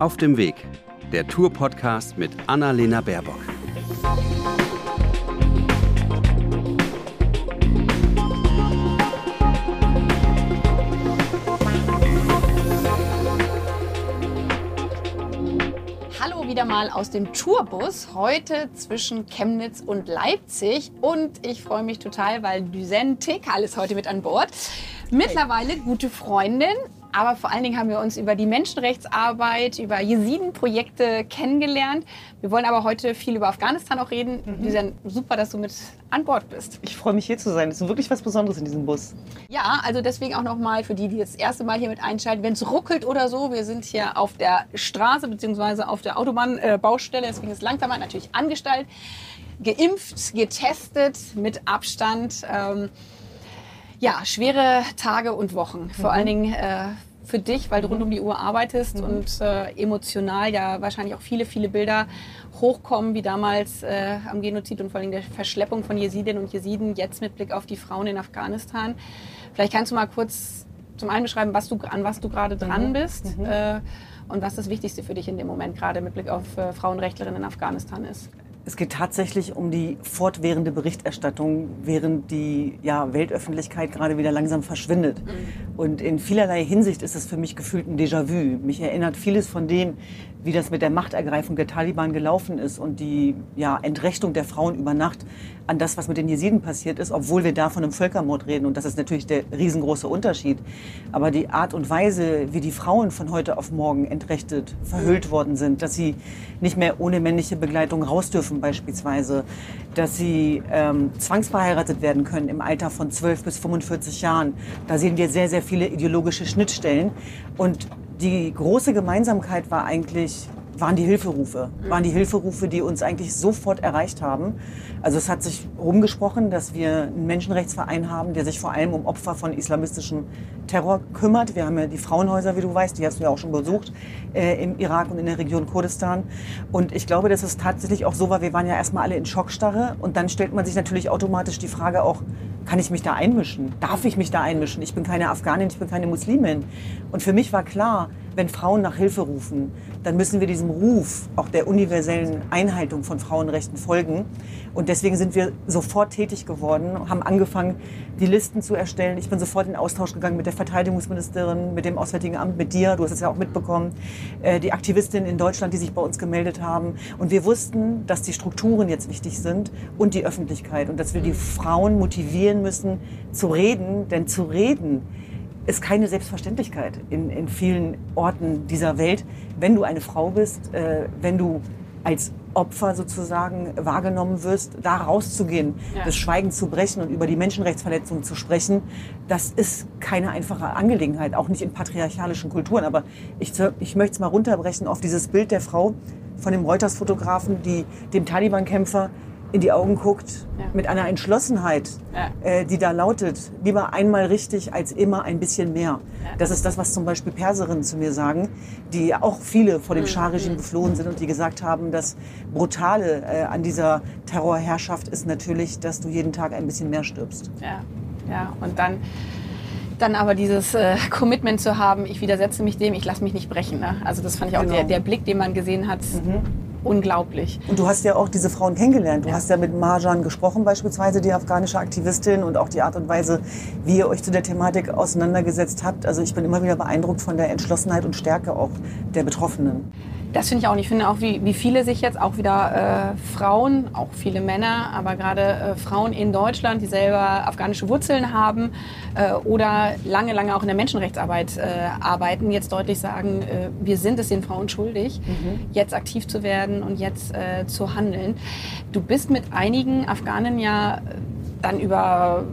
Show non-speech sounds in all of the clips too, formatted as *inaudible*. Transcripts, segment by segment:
Auf dem Weg, der Tour-Podcast mit Annalena Baerbock. Hallo wieder mal aus dem Tourbus, heute zwischen Chemnitz und Leipzig. Und ich freue mich total, weil Düsen Tekal ist heute mit an Bord. Mittlerweile gute Freundin, aber vor allen Dingen haben wir uns über die Menschenrechtsarbeit, über Jesiden-Projekte kennengelernt. Wir wollen aber heute viel über Afghanistan auch reden. Mhm. Düsen, super, dass du mit an Bord bist. Ich freue mich hier zu sein. Es ist wirklich was Besonderes in diesem Bus. Ja, also deswegen auch nochmal für die, die das erste Mal hier mit einschalten, wenn es ruckelt oder so, wir sind hier auf der Straße bzw. auf der Autobahnbaustelle, deswegen ist langsamer natürlich angestellt, geimpft, getestet mit Abstand. Ähm, ja, schwere Tage und Wochen. Vor mhm. allen Dingen äh, für dich, weil du rund um die Uhr arbeitest mhm. und äh, emotional ja wahrscheinlich auch viele, viele Bilder hochkommen, wie damals äh, am Genozid und vor allem der Verschleppung von Jesidinnen und Jesiden, jetzt mit Blick auf die Frauen in Afghanistan. Vielleicht kannst du mal kurz zum einen beschreiben, was du, an was du gerade dran mhm. bist mhm. Äh, und was das Wichtigste für dich in dem Moment gerade mit Blick auf äh, Frauenrechtlerinnen in Afghanistan ist. Es geht tatsächlich um die fortwährende Berichterstattung, während die ja, Weltöffentlichkeit gerade wieder langsam verschwindet. Mhm. Und in vielerlei Hinsicht ist es für mich gefühlt ein Déjà-vu. Mich erinnert vieles von dem, wie das mit der Machtergreifung der Taliban gelaufen ist und die ja, Entrechtung der Frauen über Nacht an das, was mit den Jesiden passiert ist, obwohl wir da von einem Völkermord reden. Und das ist natürlich der riesengroße Unterschied. Aber die Art und Weise, wie die Frauen von heute auf morgen entrechtet, verhüllt worden sind, dass sie nicht mehr ohne männliche Begleitung raus dürfen beispielsweise, dass sie ähm, zwangsverheiratet werden können im Alter von 12 bis 45 Jahren. Da sehen wir sehr, sehr viele ideologische Schnittstellen. Und die große Gemeinsamkeit war eigentlich, waren die Hilferufe. Waren die Hilferufe, die uns eigentlich sofort erreicht haben. Also es hat sich rumgesprochen, dass wir einen Menschenrechtsverein haben, der sich vor allem um Opfer von islamistischem Terror kümmert. Wir haben ja die Frauenhäuser, wie du weißt, die hast du ja auch schon besucht, äh, im Irak und in der Region Kurdistan. Und ich glaube, dass es tatsächlich auch so war, wir waren ja erstmal alle in Schockstarre und dann stellt man sich natürlich automatisch die Frage auch, kann ich mich da einmischen? Darf ich mich da einmischen? Ich bin keine Afghanin, ich bin keine Muslimin. Und für mich war klar, wenn Frauen nach Hilfe rufen, dann müssen wir diesem Ruf auch der universellen Einhaltung von Frauenrechten folgen. Und deswegen sind wir sofort tätig geworden, haben angefangen, die Listen zu erstellen. Ich bin sofort in Austausch gegangen mit der Verteidigungsministerin, mit dem Auswärtigen Amt, mit dir, du hast es ja auch mitbekommen, äh, die Aktivistinnen in Deutschland, die sich bei uns gemeldet haben. Und wir wussten, dass die Strukturen jetzt wichtig sind und die Öffentlichkeit und dass wir die Frauen motivieren müssen zu reden, denn zu reden ist keine Selbstverständlichkeit in, in vielen Orten dieser Welt. Wenn du eine Frau bist, äh, wenn du als Opfer sozusagen wahrgenommen wirst, da rauszugehen, ja. das Schweigen zu brechen und über die Menschenrechtsverletzungen zu sprechen, das ist keine einfache Angelegenheit, auch nicht in patriarchalischen Kulturen. Aber ich, ich möchte es mal runterbrechen auf dieses Bild der Frau von dem Reuters-Fotografen, die dem Taliban-Kämpfer in die Augen guckt, ja. mit einer Entschlossenheit, ja. äh, die da lautet, lieber einmal richtig als immer ein bisschen mehr. Ja. Das ist das, was zum Beispiel Perserinnen zu mir sagen, die auch viele vor dem mhm. Schah-Regime geflohen sind und die gesagt haben, das Brutale äh, an dieser Terrorherrschaft ist natürlich, dass du jeden Tag ein bisschen mehr stirbst. Ja, ja. und dann dann aber dieses äh, Commitment zu haben, ich widersetze mich dem, ich lasse mich nicht brechen. Ne? Also das fand ich auch genau. der, der Blick, den man gesehen hat. Mhm unglaublich. Und du hast ja auch diese Frauen kennengelernt. Du ja. hast ja mit Marjan gesprochen, beispielsweise die afghanische Aktivistin und auch die Art und Weise, wie ihr euch zu der Thematik auseinandergesetzt habt. Also ich bin immer wieder beeindruckt von der Entschlossenheit und Stärke auch der Betroffenen. Das finde ich auch. Ich finde auch, wie, wie viele sich jetzt auch wieder äh, Frauen, auch viele Männer, aber gerade äh, Frauen in Deutschland, die selber afghanische Wurzeln haben äh, oder lange, lange auch in der Menschenrechtsarbeit äh, arbeiten, jetzt deutlich sagen, äh, wir sind es den Frauen schuldig, mhm. jetzt aktiv zu werden und jetzt äh, zu handeln. Du bist mit einigen Afghanen ja dann über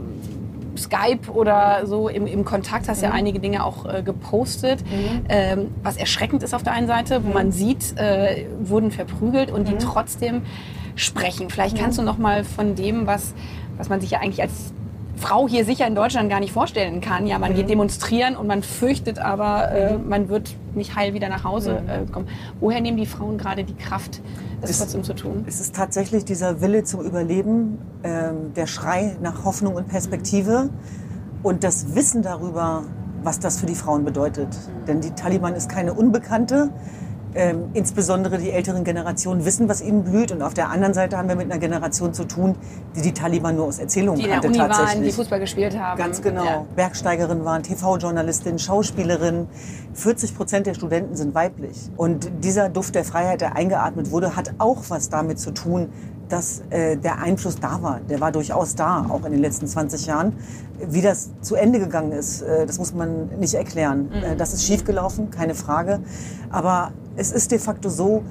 Skype oder so im, im Kontakt, hast mhm. ja einige Dinge auch äh, gepostet, mhm. ähm, was erschreckend ist auf der einen Seite, wo mhm. man sieht, äh, wurden verprügelt und die mhm. trotzdem sprechen. Vielleicht kannst du noch mal von dem, was, was man sich ja eigentlich als Frau hier sicher in Deutschland gar nicht vorstellen kann. Ja, man mhm. geht demonstrieren und man fürchtet aber, äh, mhm. man wird nicht heil wieder nach Hause mhm. äh, kommen. Woher nehmen die Frauen gerade die Kraft, das es, trotzdem zu tun? Es ist tatsächlich dieser Wille zum Überleben, ähm, der Schrei nach Hoffnung und Perspektive und das Wissen darüber, was das für die Frauen bedeutet. Mhm. Denn die Taliban ist keine Unbekannte. Ähm, insbesondere die älteren Generationen wissen, was ihnen blüht. Und auf der anderen Seite haben wir mit einer Generation zu tun, die die Taliban nur aus Erzählungen die kannte Uni tatsächlich. Waren, die Fußball gespielt haben. Ganz genau. Ja. Bergsteigerin waren, TV-Journalistin, Schauspielerin. 40 Prozent der Studenten sind weiblich. Und dieser Duft der Freiheit, der eingeatmet wurde, hat auch was damit zu tun, dass äh, der Einfluss da war. Der war durchaus da, auch in den letzten 20 Jahren. Wie das zu Ende gegangen ist, äh, das muss man nicht erklären. Mhm. Äh, das ist schiefgelaufen, keine Frage. Aber es ist de facto so,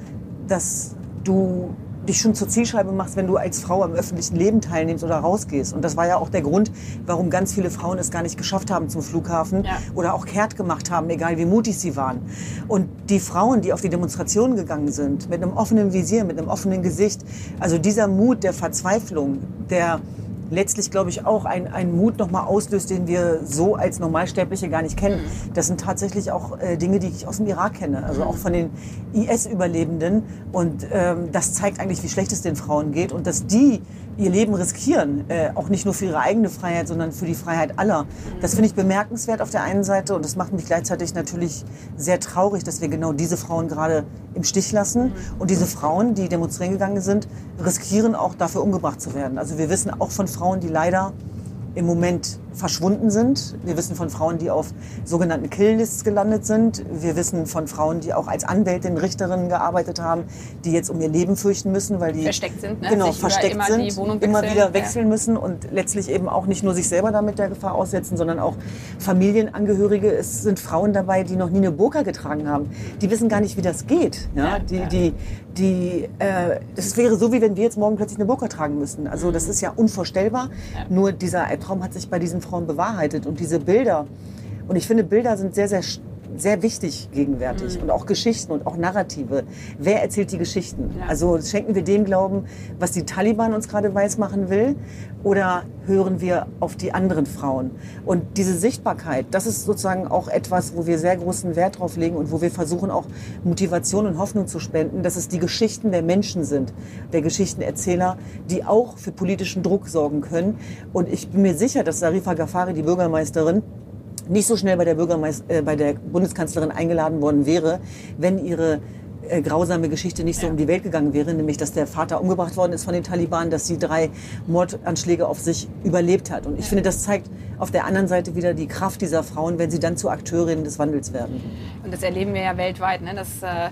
dass du dich schon zur Zielscheibe machst, wenn du als Frau am öffentlichen Leben teilnimmst oder rausgehst. Und das war ja auch der Grund, warum ganz viele Frauen es gar nicht geschafft haben zum Flughafen ja. oder auch kehrt gemacht haben, egal wie mutig sie waren. Und die Frauen, die auf die Demonstrationen gegangen sind, mit einem offenen Visier, mit einem offenen Gesicht, also dieser Mut der Verzweiflung, der letztlich, glaube ich, auch einen Mut nochmal auslöst, den wir so als Normalsterbliche gar nicht kennen. Mhm. Das sind tatsächlich auch äh, Dinge, die ich aus dem Irak kenne, also auch von den IS-Überlebenden. Und ähm, das zeigt eigentlich, wie schlecht es den Frauen geht und dass die ihr Leben riskieren, äh, auch nicht nur für ihre eigene Freiheit, sondern für die Freiheit aller. Das finde ich bemerkenswert auf der einen Seite und das macht mich gleichzeitig natürlich sehr traurig, dass wir genau diese Frauen gerade im Stich lassen. Und diese Frauen, die demonstrieren gegangen sind, riskieren auch dafür umgebracht zu werden. Also wir wissen auch von Frauen, die leider im Moment verschwunden sind. Wir wissen von Frauen, die auf sogenannten Killlists gelandet sind. Wir wissen von Frauen, die auch als Anwältin, Richterinnen gearbeitet haben, die jetzt um ihr Leben fürchten müssen, weil die versteckt sind, ne? genau sich versteckt immer sind, immer wieder wechseln ja. müssen und letztlich eben auch nicht nur sich selber damit der Gefahr aussetzen, sondern auch Familienangehörige. Es sind Frauen dabei, die noch nie eine Burka getragen haben. Die wissen gar nicht, wie das geht. Ja? Die, ja. die, die, äh, das wäre so, wie wenn wir jetzt morgen plötzlich eine Burka tragen müssten. Also das ist ja unvorstellbar. Ja. Nur dieser Albtraum hat sich bei diesen Frauen bewahrheitet und diese Bilder. Und ich finde, Bilder sind sehr, sehr sehr wichtig gegenwärtig mhm. und auch Geschichten und auch Narrative. Wer erzählt die Geschichten? Ja. Also schenken wir dem Glauben, was die Taliban uns gerade weismachen will oder hören wir auf die anderen Frauen? Und diese Sichtbarkeit, das ist sozusagen auch etwas, wo wir sehr großen Wert drauf legen und wo wir versuchen auch Motivation und Hoffnung zu spenden, dass es die Geschichten der Menschen sind, der Geschichtenerzähler, die auch für politischen Druck sorgen können. Und ich bin mir sicher, dass Sarifa Ghaffari, die Bürgermeisterin, nicht so schnell bei der, Bürgermeister, äh, bei der Bundeskanzlerin eingeladen worden wäre, wenn ihre äh, grausame Geschichte nicht so um die Welt gegangen wäre, nämlich dass der Vater umgebracht worden ist von den Taliban, dass sie drei Mordanschläge auf sich überlebt hat. Und ich finde, das zeigt auf der anderen Seite wieder die Kraft dieser Frauen, wenn sie dann zu Akteurinnen des Wandels werden. Und das erleben wir ja weltweit, ne? dass äh,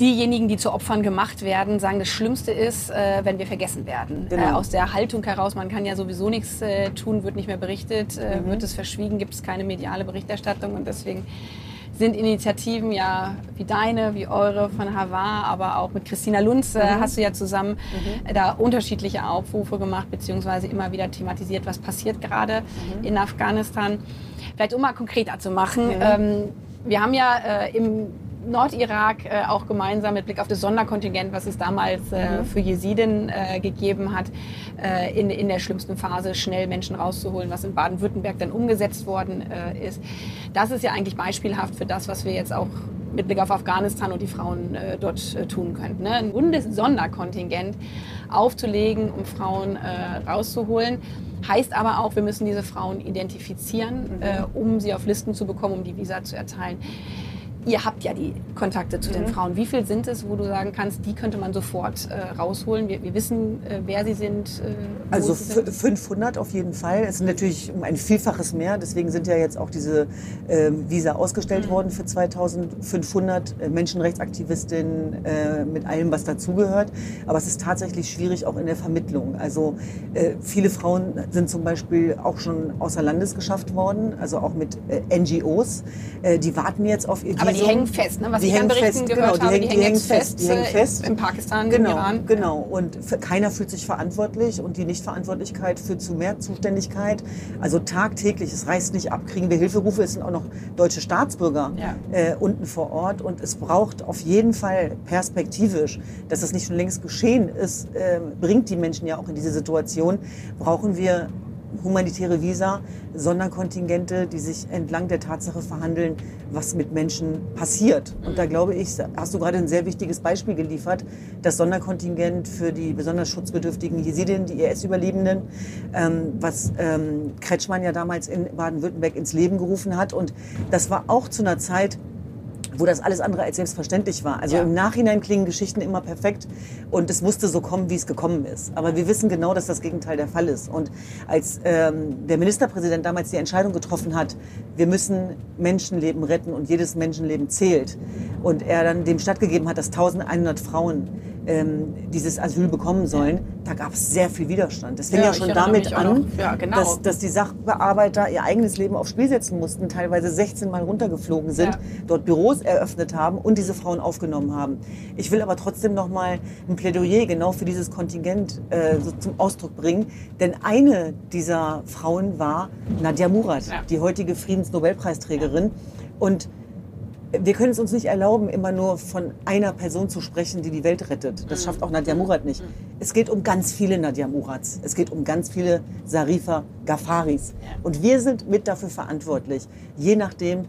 diejenigen, die zu Opfern gemacht werden, sagen, das Schlimmste ist, äh, wenn wir vergessen werden. Genau. Äh, aus der Haltung heraus, man kann ja sowieso nichts äh, tun, wird nicht mehr berichtet, äh, mhm. wird es verschwiegen, gibt es keine mediale Berichterstattung und deswegen sind Initiativen ja wie deine, wie eure von Havar, aber auch mit Christina Lunz äh, mhm. hast du ja zusammen mhm. da unterschiedliche Aufrufe gemacht, beziehungsweise immer wieder thematisiert, was passiert gerade mhm. in Afghanistan. Vielleicht um mal konkreter zu machen. Mhm. Ähm, wir haben ja äh, im Nordirak äh, auch gemeinsam mit Blick auf das Sonderkontingent, was es damals äh, mhm. für Jesiden äh, gegeben hat, äh, in, in der schlimmsten Phase schnell Menschen rauszuholen, was in Baden-Württemberg dann umgesetzt worden äh, ist. Das ist ja eigentlich beispielhaft für das, was wir jetzt auch mit Blick auf Afghanistan und die Frauen äh, dort tun könnten. Ne? Ein Bundessonderkontingent aufzulegen, um Frauen rauszuholen. Heißt aber auch, wir müssen diese Frauen identifizieren, mhm. um sie auf Listen zu bekommen, um die Visa zu erteilen ihr habt ja die Kontakte zu mhm. den Frauen. Wie viel sind es, wo du sagen kannst, die könnte man sofort äh, rausholen? Wir, wir wissen, äh, wer sie sind. Äh, also sie sind. 500 auf jeden Fall. Es sind natürlich um ein Vielfaches mehr. Deswegen sind ja jetzt auch diese ähm, Visa ausgestellt mhm. worden für 2500 äh, Menschenrechtsaktivistinnen äh, mit allem, was dazugehört. Aber es ist tatsächlich schwierig auch in der Vermittlung. Also äh, viele Frauen sind zum Beispiel auch schon außer Landes geschafft worden, also auch mit NGOs. die warten jetzt auf ihr aber die hängen fest, ne? was die ich an Berichten fest, gehört genau, habe, die, hängen, die hängen fest, fest, die hängen fest. in Pakistan, genau, im Iran. Genau, und keiner fühlt sich verantwortlich und die Nichtverantwortlichkeit führt zu mehr Zuständigkeit. Also tagtäglich, es reißt nicht ab, kriegen wir Hilferufe, es sind auch noch deutsche Staatsbürger ja. äh, unten vor Ort und es braucht auf jeden Fall perspektivisch, dass das nicht schon längst geschehen ist, äh, bringt die Menschen ja auch in diese Situation, brauchen wir humanitäre Visa, Sonderkontingente, die sich entlang der Tatsache verhandeln, was mit Menschen passiert. Und da glaube ich, hast du gerade ein sehr wichtiges Beispiel geliefert, das Sonderkontingent für die besonders schutzbedürftigen Jesidinnen, die IS-Überlebenden, ähm, was ähm, Kretschmann ja damals in Baden-Württemberg ins Leben gerufen hat. Und das war auch zu einer Zeit, wo das alles andere als selbstverständlich war. Also Ja. im Nachhinein klingen Geschichten immer perfekt und es musste so kommen, wie es gekommen ist. Aber wir wissen genau, dass das Gegenteil der Fall ist. Und als ähm, der Ministerpräsident damals die Entscheidung getroffen hat, wir müssen Menschenleben retten und jedes Menschenleben zählt und er dann dem stattgegeben hat, dass 1100 Frauen ähm, dieses Asyl bekommen sollen, da gab es sehr viel Widerstand. Das fing Ja, ja, schon damit an. Ja, genau. dass, dass die Sachbearbeiter ihr eigenes Leben aufs Spiel setzen mussten, teilweise 16 Mal runtergeflogen sind, Ja. dort Büros eröffnet haben und diese Frauen aufgenommen haben. Ich will aber trotzdem noch mal ein Plädoyer genau für dieses Kontingent äh, so zum Ausdruck bringen, denn eine dieser Frauen war Nadia Murad, Ja. die heutige Friedensnobelpreisträgerin und wir können es uns nicht erlauben, immer nur von einer Person zu sprechen, die die Welt rettet. Das schafft auch Nadia Murad nicht. Es geht um ganz viele Nadia Murads. Es geht um ganz viele Sarifa Gafaris. Und wir sind mit dafür verantwortlich, je nachdem,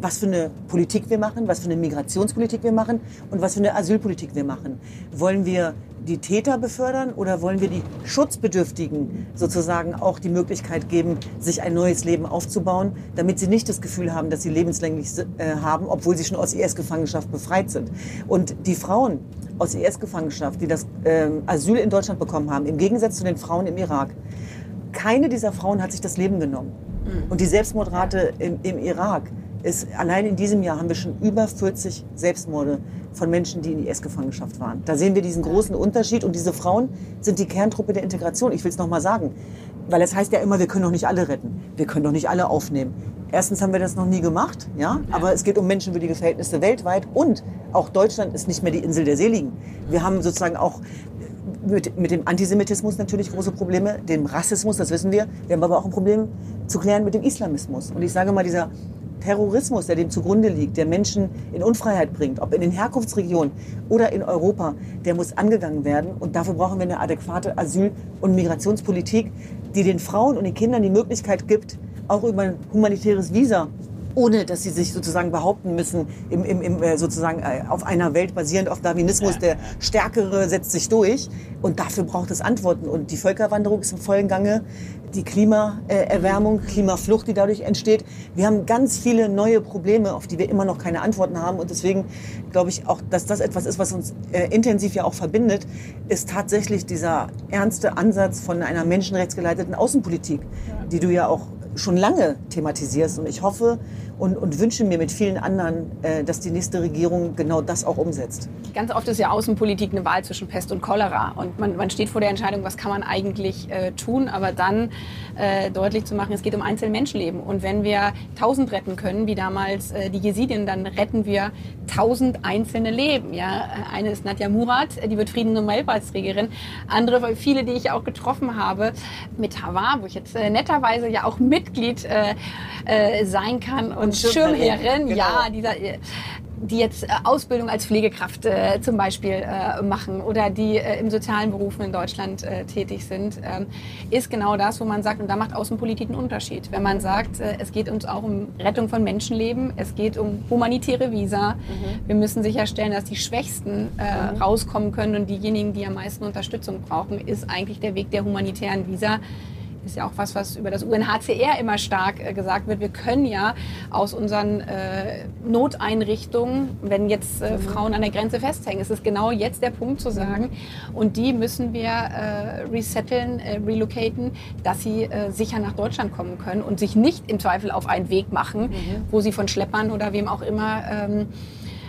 was für eine Politik wir machen, was für eine Migrationspolitik wir machen und was für eine Asylpolitik wir machen. Wollen wir die Täter befördern oder wollen wir die Schutzbedürftigen sozusagen auch die Möglichkeit geben, sich ein neues Leben aufzubauen, damit sie nicht das Gefühl haben, dass sie lebenslänglich äh, haben, obwohl sie schon aus IS-Gefangenschaft befreit sind. Und die Frauen aus IS-Gefangenschaft, die das ähm, Asyl in Deutschland bekommen haben, im Gegensatz zu den Frauen im Irak, keine dieser Frauen hat sich das Leben genommen. Und die Selbstmordrate im, im Irak ist, allein in diesem Jahr haben wir schon über 40 Selbstmorde von Menschen, die in IS-Gefangenschaft waren. Da sehen wir diesen großen Unterschied. Und diese Frauen sind die Kerntruppe der Integration. Ich will es nochmal sagen. Weil es heißt ja immer, wir können doch nicht alle retten. Wir können doch nicht alle aufnehmen. Erstens haben wir das noch nie gemacht, ja, aber es geht um menschenwürdige Verhältnisse weltweit und auch Deutschland ist nicht mehr die Insel der Seligen. Wir haben sozusagen auch mit, mit dem Antisemitismus natürlich große Probleme, dem Rassismus, das wissen wir. Wir haben aber auch ein Problem zu klären mit dem Islamismus. Und ich sage mal, dieser Terrorismus, der dem zugrunde liegt, der Menschen in Unfreiheit bringt, ob in den Herkunftsregionen oder in Europa, der muss angegangen werden. Und dafür brauchen wir eine adäquate Asyl- und Migrationspolitik, die den Frauen und den Kindern die Möglichkeit gibt, auch über ein humanitäres Visa ohne dass sie sich sozusagen behaupten müssen, im, im, im, äh, sozusagen äh, auf einer Welt basierend auf Darwinismus, der Stärkere setzt sich durch. Und dafür braucht es Antworten. Und die Völkerwanderung ist im vollen Gange, die Klimaerwärmung, Klimaflucht, die dadurch entsteht. Wir haben ganz viele neue Probleme, auf die wir immer noch keine Antworten haben. Und deswegen glaube ich auch, dass das etwas ist, was uns äh, intensiv ja auch verbindet, ist tatsächlich dieser ernste Ansatz von einer menschenrechtsgeleiteten Außenpolitik, die du ja auch schon lange thematisierst. Und ich hoffe und, und wünsche mir mit vielen anderen, äh, dass die nächste Regierung genau das auch umsetzt. Ganz oft ist ja Außenpolitik eine Wahl zwischen Pest und Cholera. Und man, man steht vor der Entscheidung, was kann man eigentlich äh, tun, aber dann äh, deutlich zu machen, es geht um einzelne Menschenleben. Und wenn wir tausend retten können, wie damals äh, die Jesidien, dann retten wir tausend einzelne Leben. Ja? Eine ist Nadja Murad, die wird Frieden-Nobelpreisträgerin. Andere, viele, die ich auch getroffen habe, mit Havar, wo ich jetzt äh, netterweise ja auch Mitglied äh, äh, sein kann und, Schirmherrin, Schirmherrin, genau. ja, dieser, äh, die jetzt äh, Ausbildung als Pflegekraft äh, zum Beispiel äh, machen oder die äh, im sozialen Berufen in Deutschland äh, tätig sind, ähm, ist genau das, wo man sagt, und da macht Außenpolitik einen Unterschied. Wenn man sagt, es geht uns auch um Rettung von Menschenleben, es geht um humanitäre Visa, wir müssen sicherstellen, dass die Schwächsten äh, rauskommen können und diejenigen, die am meisten Unterstützung brauchen, ist eigentlich der Weg der humanitären Visa ist ja auch was, was über das UNHCR immer stark äh, gesagt wird. Wir können ja aus unseren äh, Noteinrichtungen, wenn jetzt äh, Frauen an der Grenze festhängen, ist es genau jetzt der Punkt zu sagen, und die müssen wir äh, resetteln, äh, relocaten, dass sie äh, sicher nach Deutschland kommen können und sich nicht im Zweifel auf einen Weg machen, wo sie von Schleppern oder wem auch immer ähm,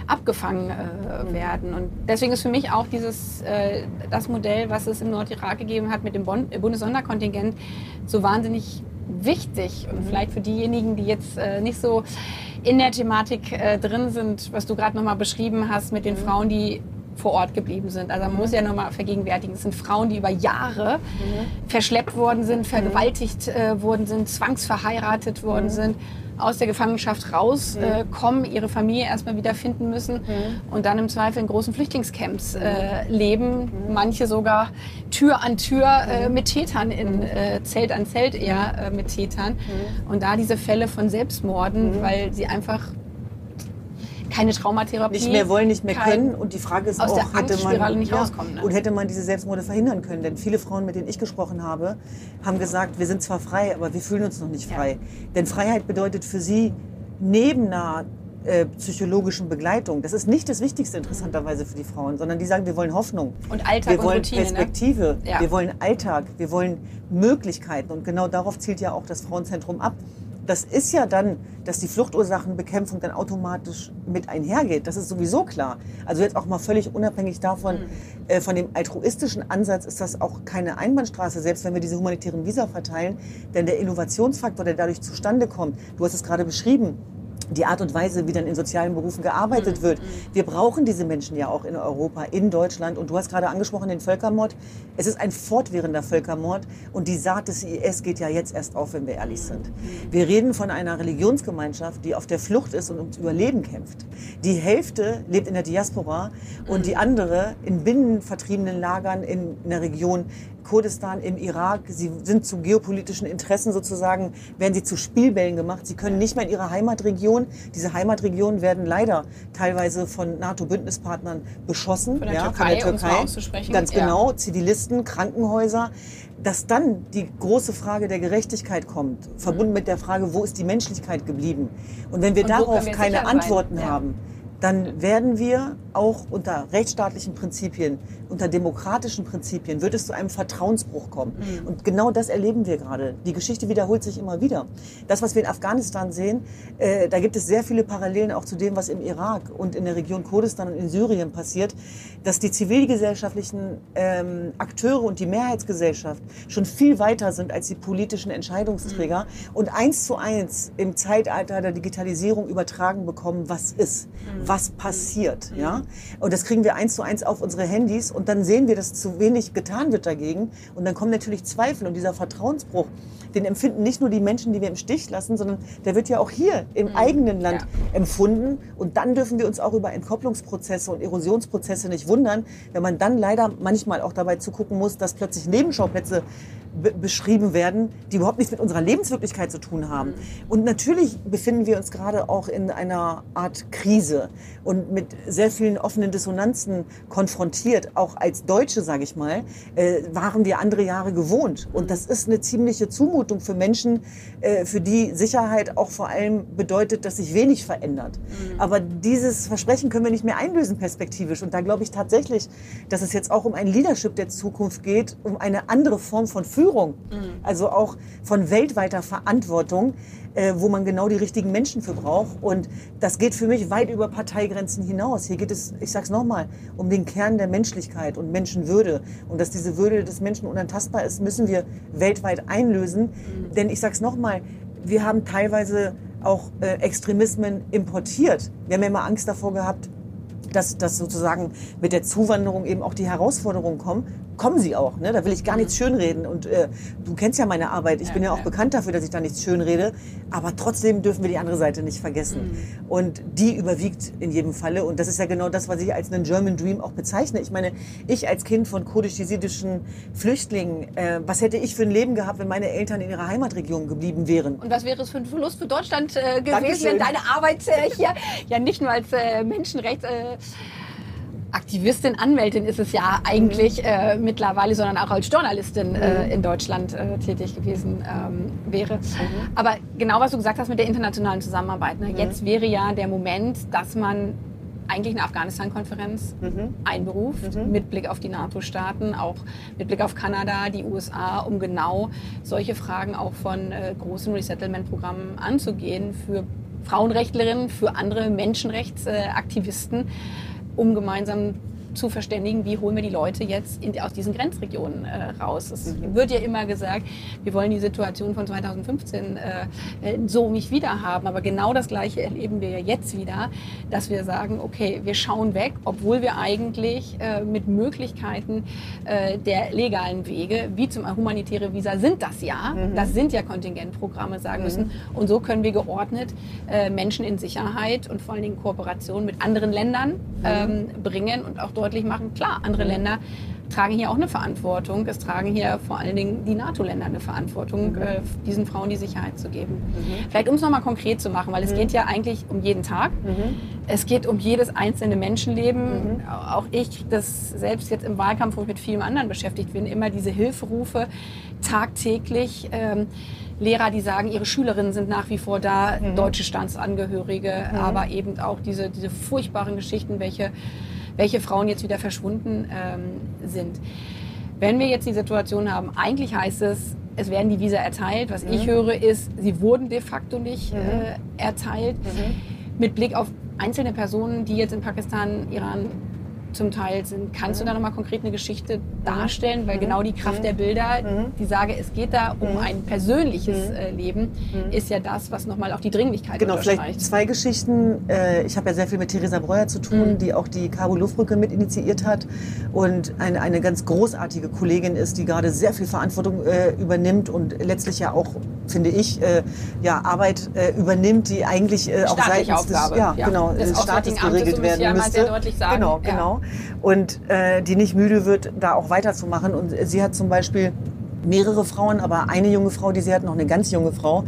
abgefangen äh, werden. Und deswegen ist für mich auch dieses, äh, das Modell, was es im Nordirak gegeben hat mit dem Bon Bundessonderkontingent, so wahnsinnig wichtig. Und vielleicht für diejenigen, die jetzt äh, nicht so in der Thematik äh, drin sind, was du gerade nochmal beschrieben hast mit den Frauen, die vor Ort geblieben sind. Also man muss ja nochmal vergegenwärtigen, es sind Frauen, die über Jahre verschleppt worden sind, vergewaltigt äh, worden sind, zwangsverheiratet worden sind, aus der Gefangenschaft rauskommen, äh, ihre Familie erstmal wieder finden müssen und dann im Zweifel in großen Flüchtlingscamps äh, leben. Manche sogar Tür an Tür äh, mit Tätern, in äh, Zelt an Zelt eher äh, mit Tätern. Und da diese Fälle von Selbstmorden, weil sie einfach keine Traumatherapie. Nicht mehr wollen, nicht mehr können. Und die Frage ist aus auch, der hätte man, nicht rauskommen, ne? und hätte man diese Selbstmorde verhindern können? Denn viele Frauen, mit denen ich gesprochen habe, haben gesagt, wir sind zwar frei, aber wir fühlen uns noch nicht frei. Denn Freiheit bedeutet für sie, neben einer äh, psychologischen Begleitung. Das ist nicht das Wichtigste interessanterweise für die Frauen, sondern die sagen, wir wollen Hoffnung. Und Alltag wir wollen und Routine, Perspektive, ne? ja. wir wollen Alltag, wir wollen Möglichkeiten. Und genau darauf zielt ja auch das Frauenzentrum ab das ist ja dann, dass die Fluchtursachenbekämpfung dann automatisch mit einhergeht. Das ist sowieso klar. Also jetzt auch mal völlig unabhängig davon, mhm. äh, von dem altruistischen Ansatz ist das auch keine Einbahnstraße, selbst wenn wir diese humanitären Visa verteilen. Denn der Innovationsfaktor, der dadurch zustande kommt, du hast es gerade beschrieben, die Art und Weise, wie dann in sozialen Berufen gearbeitet wird. Wir brauchen diese Menschen ja auch in Europa, in Deutschland. Und du hast gerade angesprochen den Völkermord. Es ist ein fortwährender Völkermord. Und die Saat des IS geht ja jetzt erst auf, wenn wir ehrlich sind. Wir reden von einer Religionsgemeinschaft, die auf der Flucht ist und ums Überleben kämpft. Die Hälfte lebt in der Diaspora und die andere in binnenvertriebenen Lagern in einer Region, Kurdistan im Irak. Sie sind zu geopolitischen Interessen sozusagen, werden sie zu Spielbällen gemacht. Sie können nicht mehr in ihre Heimatregion. Diese Heimatregionen werden leider teilweise von NATO-Bündnispartnern beschossen. Von der ja, Türkei, von der Türkei. Ganz genau. Ja. Zivilisten, Krankenhäuser. Dass dann die große Frage der Gerechtigkeit kommt, verbunden mit der Frage, wo ist die Menschlichkeit geblieben? Und wenn wir Und darauf wir keine Antworten ja. haben, dann werden wir auch unter rechtsstaatlichen Prinzipien, unter demokratischen Prinzipien, wird es zu einem Vertrauensbruch kommen. Mhm. Und genau das erleben wir gerade. Die Geschichte wiederholt sich immer wieder. Das, was wir in Afghanistan sehen, äh, da gibt es sehr viele Parallelen auch zu dem, was im Irak und in der Region Kurdistan und in Syrien passiert, dass die zivilgesellschaftlichen ähm, Akteure und die Mehrheitsgesellschaft schon viel weiter sind als die politischen Entscheidungsträger mhm. und eins zu eins im Zeitalter der Digitalisierung übertragen bekommen, was ist. Mhm was passiert. Ja? Und das kriegen wir eins zu eins auf unsere Handys und dann sehen wir, dass zu wenig getan wird dagegen. Und dann kommen natürlich Zweifel und dieser Vertrauensbruch, den empfinden nicht nur die Menschen, die wir im Stich lassen, sondern der wird ja auch hier im mhm. eigenen Land ja. empfunden. Und dann dürfen wir uns auch über Entkopplungsprozesse und Erosionsprozesse nicht wundern, wenn man dann leider manchmal auch dabei zugucken muss, dass plötzlich Nebenschauplätze beschrieben werden, die überhaupt nichts mit unserer Lebenswirklichkeit zu tun haben. Mhm. Und natürlich befinden wir uns gerade auch in einer Art Krise und mit sehr vielen offenen Dissonanzen konfrontiert. Auch als Deutsche, sage ich mal, äh, waren wir andere Jahre gewohnt. Und das ist eine ziemliche Zumutung für Menschen, äh, für die Sicherheit auch vor allem bedeutet, dass sich wenig verändert. Mhm. Aber dieses Versprechen können wir nicht mehr einlösen perspektivisch. Und da glaube ich tatsächlich, dass es jetzt auch um ein Leadership der Zukunft geht, um eine andere Form von Führung Führung, mhm. also auch von weltweiter Verantwortung, äh, wo man genau die richtigen Menschen für braucht. Und das geht für mich weit über Parteigrenzen hinaus. Hier geht es, ich sage es nochmal, um den Kern der Menschlichkeit und Menschenwürde. Und dass diese Würde des Menschen unantastbar ist, müssen wir weltweit einlösen. Mhm. Denn ich sage es nochmal, wir haben teilweise auch äh, Extremismen importiert. Wir haben ja immer Angst davor gehabt, dass, dass sozusagen mit der Zuwanderung eben auch die Herausforderungen kommen kommen sie auch. Ne? Da will ich gar nichts schönreden. Und äh, du kennst ja meine Arbeit. Ich ja, bin ja auch ja. bekannt dafür, dass ich da nichts schönrede. Aber trotzdem dürfen wir die andere Seite nicht vergessen. Mhm. Und die überwiegt in jedem Falle. Und das ist ja genau das, was ich als einen German Dream auch bezeichne. Ich meine, ich als Kind von kurdisch-jesidischen Flüchtlingen, äh, was hätte ich für ein Leben gehabt, wenn meine Eltern in ihrer Heimatregion geblieben wären? Und was wäre es für ein Verlust für Deutschland äh, gewesen, Dankeschön. wenn deine Arbeit äh, hier ja nicht nur als äh, Menschenrechts äh, Aktivistin, Anwältin ist es ja eigentlich mhm. äh, mittlerweile, sondern auch als Journalistin äh, mhm. in Deutschland äh, tätig gewesen ähm, wäre. Mhm. Aber genau was du gesagt hast mit der internationalen Zusammenarbeit. Ne? Jetzt wäre ja der Moment, dass man eigentlich eine Afghanistan-Konferenz mhm. einberuft, mhm. mit Blick auf die NATO-Staaten, auch mit Blick auf Kanada, die USA, um genau solche Fragen auch von äh, großen Resettlement-Programmen anzugehen für Frauenrechtlerinnen, für andere Menschenrechtsaktivisten um gemeinsam zu verständigen, wie holen wir die Leute jetzt in, aus diesen Grenzregionen äh, raus. Es mhm. wird ja immer gesagt, wir wollen die Situation von 2015 äh, so nicht wieder haben. Aber genau das Gleiche erleben wir ja jetzt wieder, dass wir sagen, okay, wir schauen weg, obwohl wir eigentlich äh, mit Möglichkeiten äh, der legalen Wege, wie zum humanitäre Visa, sind das ja. Mhm. Das sind ja Kontingentprogramme, sagen mhm. müssen. Und so können wir geordnet äh, Menschen in Sicherheit und vor allen Dingen Kooperation mit anderen Ländern mhm. ähm, bringen und auch dort deutlich machen, klar, andere Länder tragen hier auch eine Verantwortung. Es tragen hier vor allen Dingen die NATO-Länder eine Verantwortung, mhm. äh, diesen Frauen die Sicherheit zu geben. Mhm. Vielleicht um es nochmal konkret zu machen, weil es mhm. geht ja eigentlich um jeden Tag. Mhm. Es geht um jedes einzelne Menschenleben. Mhm. Auch ich, das selbst jetzt im Wahlkampf, wo ich mit vielen anderen beschäftigt bin, immer diese Hilferufe tagtäglich. Ähm, Lehrer, die sagen, ihre Schülerinnen sind nach wie vor da, mhm. deutsche Staatsangehörige, mhm. aber eben auch diese, diese furchtbaren Geschichten, welche, welche Frauen jetzt wieder verschwunden ähm, sind. Wenn wir jetzt die Situation haben, eigentlich heißt es, es werden die Visa erteilt. Was mhm. ich höre, ist, sie wurden de facto nicht mhm. äh, erteilt. Mhm. Mit Blick auf einzelne Personen, die jetzt in Pakistan, Iran, zum Teil sind. Kannst du da nochmal konkret eine Geschichte darstellen? Weil genau die Kraft der Bilder, die sage, es geht da um ein persönliches äh, Leben, ist ja das, was nochmal auch die Dringlichkeit Genau, vielleicht zwei Geschichten. Äh, ich habe ja sehr viel mit Theresa Breuer zu tun, mhm. die auch die Kabul-Luftbrücke mit initiiert hat und eine, eine ganz großartige Kollegin ist, die gerade sehr viel Verantwortung äh, übernimmt und letztlich ja auch, finde ich, ja, Arbeit übernimmt, die eigentlich auch seitens Aufgabe. des, ja, ja. Genau, des Staates geregelt werden ja müsste. Sehr deutlich sagen. Genau, genau und äh, die nicht müde wird, da auch weiterzumachen. Und sie hat zum Beispiel mehrere Frauen, aber eine junge Frau, die sie hat, noch eine ganz junge Frau,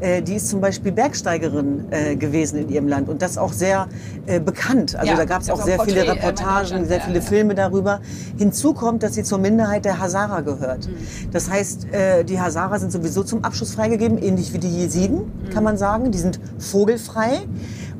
äh, die ist zum Beispiel Bergsteigerin äh, gewesen in ihrem Land und das auch sehr äh, bekannt. Also ja, da gab es auch sehr viele äh, Reportagen, sehr viele Filme darüber. Hinzu kommt, dass sie zur Minderheit der Hazara gehört. Mhm. Das heißt, äh, die Hazara sind sowieso zum Abschuss freigegeben, ähnlich wie die Jesiden, mhm. kann man sagen. Die sind vogelfrei.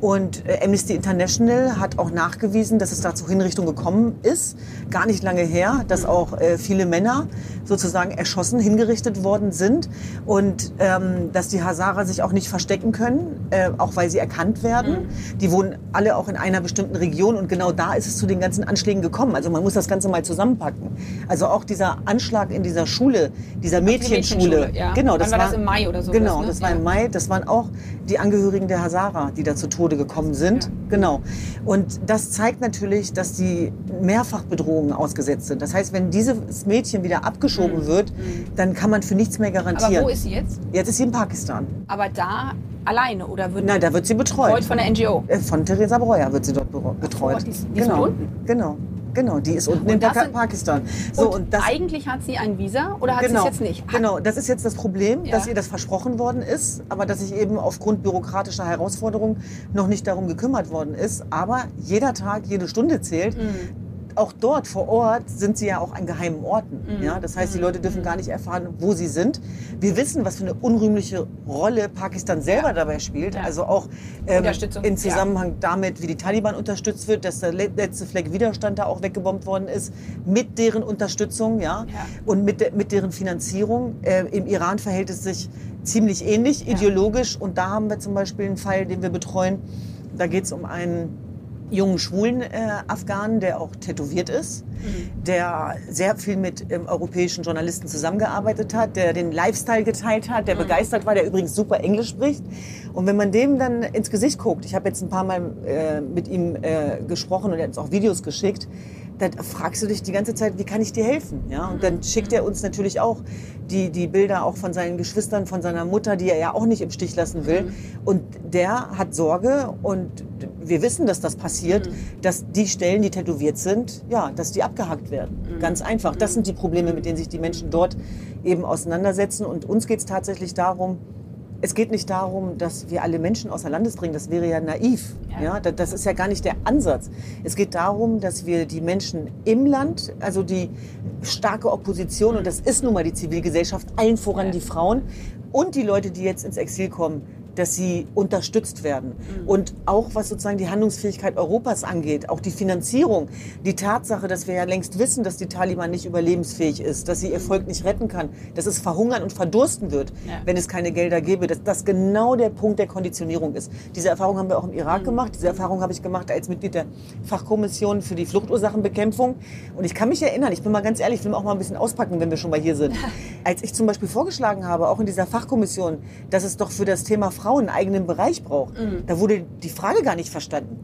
Und äh, Amnesty International hat auch nachgewiesen, dass es da zur Hinrichtung gekommen ist, gar nicht lange her, dass auch äh, viele Männer sozusagen erschossen, hingerichtet worden sind und ähm, dass die Hazara sich auch nicht verstecken können, äh, auch weil sie erkannt werden. Mhm. Die wohnen alle auch in einer bestimmten Region und genau da ist es zu den ganzen Anschlägen gekommen. Also man muss das Ganze mal zusammenpacken. Also auch dieser Anschlag in dieser Schule, dieser Mädchenschule. Mädchenschule ja. Genau, das war, war, das im Mai oder so. Genau, ne? das war im Mai. Das waren auch die Angehörigen der Hazara, die da zu Tode gekommen sind. Ja. Genau. Und das zeigt natürlich, dass die Mehrfachbedrohungen ausgesetzt sind. Das heißt, wenn dieses Mädchen wieder abgeschoben mhm. wird, mhm. dann kann man für nichts mehr garantieren. Aber wo ist sie jetzt? Jetzt ist sie in Pakistan. Aber da alleine oder wird Nein, da wird sie betreut. Betreut von der NGO? Äh, von Theresa Breuer wird sie dort betreut. Ach, die, ist, die genau. Genau. Genau, die ist unten und in pa sind, Pakistan. So, und, und das, eigentlich hat sie ein Visa oder hat genau, sie es jetzt nicht? Hat, genau, das ist jetzt das Problem, ja. dass ihr das versprochen worden ist, aber dass sich eben aufgrund bürokratischer Herausforderungen noch nicht darum gekümmert worden ist. Aber jeder Tag, jede Stunde zählt. Mhm auch dort vor Ort sind sie ja auch an geheimen Orten. Mhm. Ja? Das heißt, die Leute dürfen gar nicht erfahren, wo sie sind. Wir wissen, was für eine unrühmliche Rolle Pakistan selber ja. dabei spielt. Ja. Also auch ähm, in Zusammenhang damit, wie die Taliban unterstützt wird, dass der letzte Fleck Widerstand da auch weggebombt worden ist, mit deren Unterstützung ja? und mit, de mit deren Finanzierung. Äh, Im Iran verhält es sich ziemlich ähnlich, ideologisch. Und da haben wir zum Beispiel einen Fall, den wir betreuen. Da geht es um einen jungen schwulen äh, Afghanen, der auch tätowiert ist, mhm. der sehr viel mit ähm, europäischen Journalisten zusammengearbeitet hat, der den Lifestyle geteilt hat, der mhm. begeistert war, der übrigens super Englisch spricht. Und wenn man dem dann ins Gesicht guckt, ich habe jetzt ein paar Mal äh, mit ihm äh, gesprochen und er hat uns auch Videos geschickt, dann fragst du dich die ganze Zeit, wie kann ich dir helfen? Ja, und dann schickt er uns natürlich auch die, die Bilder auch von seinen Geschwistern, von seiner Mutter, die er ja auch nicht im Stich lassen will. Mhm. Und der hat Sorge und wir wissen, dass das passiert, mhm. dass die Stellen, die tätowiert sind, ja, dass die abgehackt werden. Mhm. Ganz einfach. Das sind die Probleme, mit denen sich die Menschen dort eben auseinandersetzen. Und uns geht es tatsächlich darum, es geht nicht darum, dass wir alle Menschen außer Landes bringen. Das wäre ja naiv. Ja. ja. das ist ja gar nicht der Ansatz. Es geht darum, dass wir die Menschen im Land, also die starke Opposition, und das ist nun mal die Zivilgesellschaft, allen voran ja. die Frauen und die Leute, die jetzt ins Exil kommen, dass sie unterstützt werden. Mhm. Und auch was sozusagen die Handlungsfähigkeit Europas angeht, auch die Finanzierung, die Tatsache, dass wir ja längst wissen, dass die Taliban nicht überlebensfähig ist, dass sie ihr Volk nicht retten kann, dass es verhungern und verdursten wird, ja. wenn es keine Gelder gäbe, dass das genau der Punkt der Konditionierung ist. Diese Erfahrung haben wir auch im Irak mhm. gemacht, diese Erfahrung habe ich gemacht als Mitglied der Fachkommission für die Fluchtursachenbekämpfung. Und ich kann mich erinnern, ich bin mal ganz ehrlich, ich will auch mal ein bisschen auspacken, wenn wir schon mal hier sind. *laughs* Als ich zum Beispiel vorgeschlagen habe, auch in dieser Fachkommission, dass es doch für das Thema Frau einen eigenen Bereich braucht. Mhm. Da wurde die Frage gar nicht verstanden.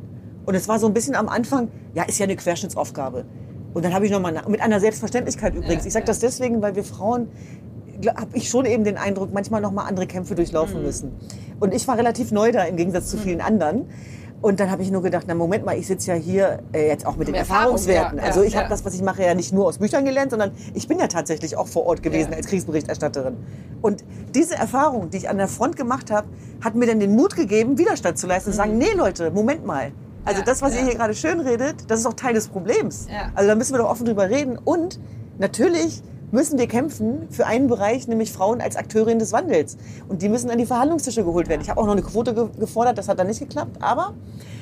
Und es war so ein bisschen am Anfang, ja, ist ja eine Querschnittsaufgabe. Und dann habe ich nochmal, mit einer Selbstverständlichkeit übrigens, ja, ich sage ja. das deswegen, weil wir Frauen, habe ich schon eben den Eindruck, manchmal nochmal andere Kämpfe durchlaufen mhm. müssen. Und ich war relativ neu da im Gegensatz zu mhm. vielen anderen. Und dann habe ich nur gedacht, na Moment mal, ich sitze ja hier äh, jetzt auch mit den Erfahrung, Erfahrungswerten. ja, also ja, ich habe ja. das, was ich mache, ja nicht nur aus Büchern gelernt, sondern ich bin ja tatsächlich auch vor Ort gewesen Ja. als Kriegsberichterstatterin. Und diese Erfahrung, die ich an der Front gemacht habe, hat mir dann den Mut gegeben, Widerstand zu leisten und zu sagen, nee Leute, Moment mal. Also das, was ihr hier gerade schön redet, das ist auch Teil des Problems. Ja. Also da müssen wir doch offen drüber reden. Und natürlich müssen wir kämpfen für einen Bereich, nämlich Frauen als Akteurin des Wandels. Und die müssen an die Verhandlungstische geholt werden. Ich habe auch noch eine Quote ge gefordert, das hat dann nicht geklappt. Aber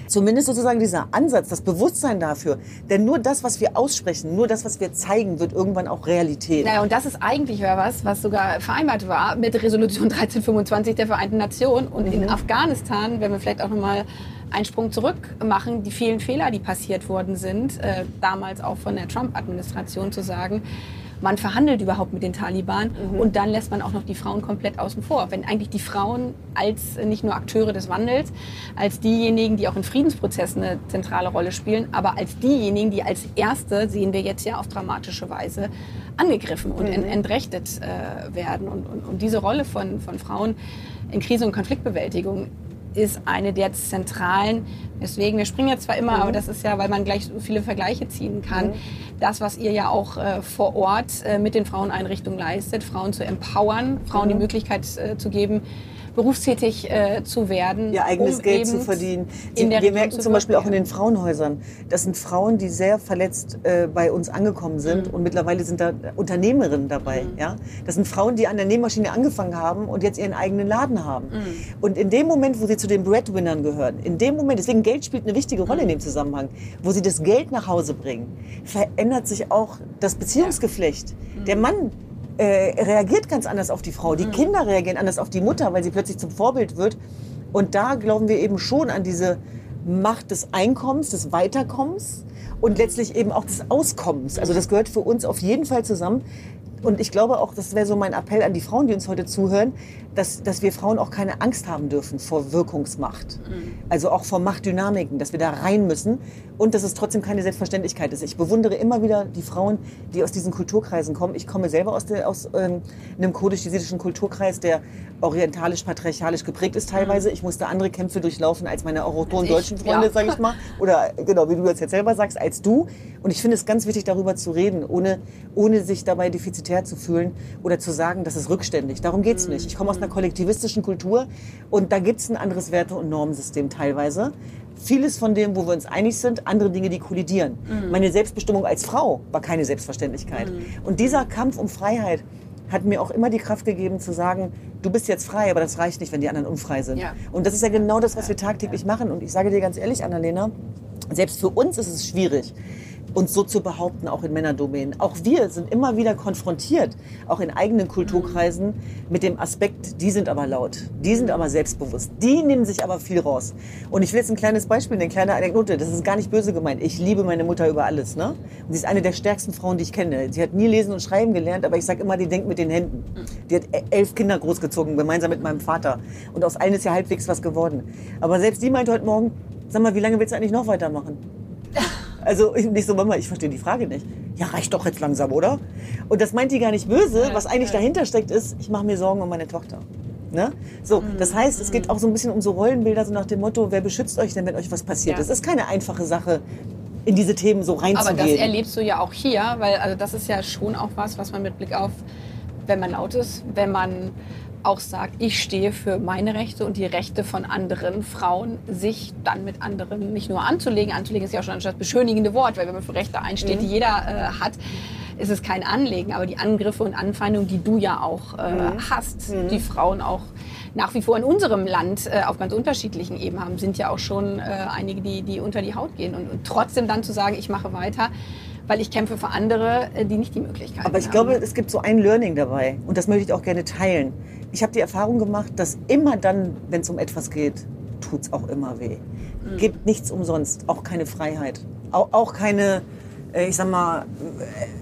zumindest sozusagen dieser Ansatz, das Bewusstsein dafür. Denn nur das, was wir aussprechen, nur das, was wir zeigen, wird irgendwann auch Realität. Naja, und das ist eigentlich ja was, was sogar vereinbart war mit Resolution 1325 der Vereinten Nationen. Und in Afghanistan, wenn wir vielleicht auch nochmal einen Sprung zurück machen, die vielen Fehler, die passiert worden sind, äh, damals auch von der Trump-Administration zu sagen, man verhandelt überhaupt mit den Taliban und dann lässt man auch noch die Frauen komplett außen vor. Wenn eigentlich die Frauen als äh, nicht nur Akteure des Wandels, als diejenigen, die auch in Friedensprozessen eine zentrale Rolle spielen, aber als diejenigen, die als Erste, sehen wir jetzt ja auf dramatische Weise, angegriffen und en entrechtet äh, werden. Und, und, und diese Rolle von, von Frauen in Krise- und Konfliktbewältigung ist eine der zentralen, deswegen, wir springen jetzt zwar immer, aber das ist ja, weil man gleich so viele Vergleiche ziehen kann, das, was ihr ja auch äh, vor Ort äh, mit den Fraueneinrichtungen leistet, Frauen zu empowern, Frauen die Möglichkeit äh, zu geben, berufstätig äh, zu werden. ihr eigenes um Geld zu verdienen. Sie, wir Region merken zu zum Beispiel auch in den Frauenhäusern, das sind Frauen, die sehr verletzt äh, bei uns angekommen sind Mhm. und mittlerweile sind da Unternehmerinnen dabei. Ja? Das sind Frauen, die an der Nähmaschine angefangen haben und jetzt ihren eigenen Laden haben. Mhm. Und in dem Moment, wo sie zu den Breadwinnern gehören, in dem Moment, deswegen Geld spielt eine wichtige Rolle in Mhm. dem Zusammenhang, wo sie das Geld nach Hause bringen, verändert sich auch das Beziehungsgeflecht. Mhm. Der Mann äh, reagiert ganz anders auf die Frau. Mhm. Die Kinder reagieren anders auf die Mutter, weil sie plötzlich zum Vorbild wird. Und da glauben wir eben schon an diese Macht des Einkommens, des Weiterkommens und letztlich eben auch des Auskommens. Also das gehört für uns auf jeden Fall zusammen. Und ich glaube auch, das wäre so mein Appell an die Frauen, die uns heute zuhören, dass, dass wir Frauen auch keine Angst haben dürfen vor Wirkungsmacht. Also auch vor Machtdynamiken, dass wir da rein müssen und dass es trotzdem keine Selbstverständlichkeit ist. Ich bewundere immer wieder die Frauen, die aus diesen Kulturkreisen kommen. Ich komme selber aus, der, aus ähm, einem kurdisch-jesidischen Kulturkreis, der orientalisch-patriarchalisch geprägt ist teilweise. Ich musste andere Kämpfe durchlaufen als meine ich, deutschen Freunde, ja. sage ich mal. *laughs* Oder genau, wie du das jetzt selber sagst, als du. Und ich finde es ganz wichtig, darüber zu reden, ohne, ohne sich dabei defizitär zu fühlen oder zu sagen, das ist rückständig. Darum geht's nicht. Ich komme aus einer kollektivistischen Kultur und da gibt's ein anderes Werte- und Normensystem teilweise. Vieles von dem, wo wir uns einig sind, andere Dinge, die kollidieren. Meine Selbstbestimmung als Frau war keine Selbstverständlichkeit. Und dieser Kampf um Freiheit hat mir auch immer die Kraft gegeben zu sagen, du bist jetzt frei, aber das reicht nicht, wenn die anderen unfrei sind. Ja. Und das ist ja genau das, was wir tagtäglich machen. Und ich sage dir ganz ehrlich, Annalena, selbst für uns ist es schwierig, uns so zu behaupten, auch in Männerdomänen. Auch wir sind immer wieder konfrontiert, auch in eigenen Kulturkreisen, mit dem Aspekt, die sind aber laut, die sind aber selbstbewusst, die nehmen sich aber viel raus. Und ich will jetzt ein kleines Beispiel, eine kleine Anekdote, das ist gar nicht böse gemeint. Ich liebe meine Mutter über alles. Ne? Und sie ist eine der stärksten Frauen, die ich kenne. Sie hat nie lesen und schreiben gelernt, aber ich sage immer, die denkt mit den Händen. Die hat e- elf Kinder großgezogen, gemeinsam mit meinem Vater. Und aus allen ist ja halbwegs was geworden. Aber selbst die meinte heute Morgen, sag mal, wie lange willst du eigentlich noch weitermachen? Also ich nicht so, Mama, ich verstehe die Frage nicht. Ja, reicht doch jetzt langsam, oder? Und das meint die gar nicht böse. Was eigentlich dahinter steckt, ist, ich mache mir Sorgen um meine Tochter. Ne? So, das heißt, es geht auch so ein bisschen um so Rollenbilder, so nach dem Motto, wer beschützt euch denn, wenn euch was passiert? Ja. Das ist keine einfache Sache, in diese Themen so Aber reinzugehen. das erlebst du ja auch hier, weil also das ist ja schon auch was, was man mit Blick auf, wenn man laut ist, wenn man auch sagt, ich stehe für meine Rechte und die Rechte von anderen Frauen, sich dann mit anderen nicht nur anzulegen, anzulegen ist ja auch schon das beschönigende Wort, weil wenn man für Rechte einsteht, die jeder äh, hat, ist es kein Anlegen, aber die Angriffe und Anfeindungen, die du ja auch äh, hast, die Frauen auch nach wie vor in unserem Land äh, auf ganz unterschiedlichen Ebenen haben, sind ja auch schon äh, einige, die, die unter die Haut gehen. Und, und trotzdem dann zu sagen, ich mache weiter, weil ich kämpfe für andere, äh, die nicht die Möglichkeit Aber ich haben. glaube, es gibt so ein Learning dabei und das möchte ich auch gerne teilen. Ich habe die Erfahrung gemacht, dass immer dann, wenn es um etwas geht, tut es auch immer weh. Mhm. Gibt nichts umsonst, auch keine Freiheit, auch, auch keine, äh, ich sag mal, äh,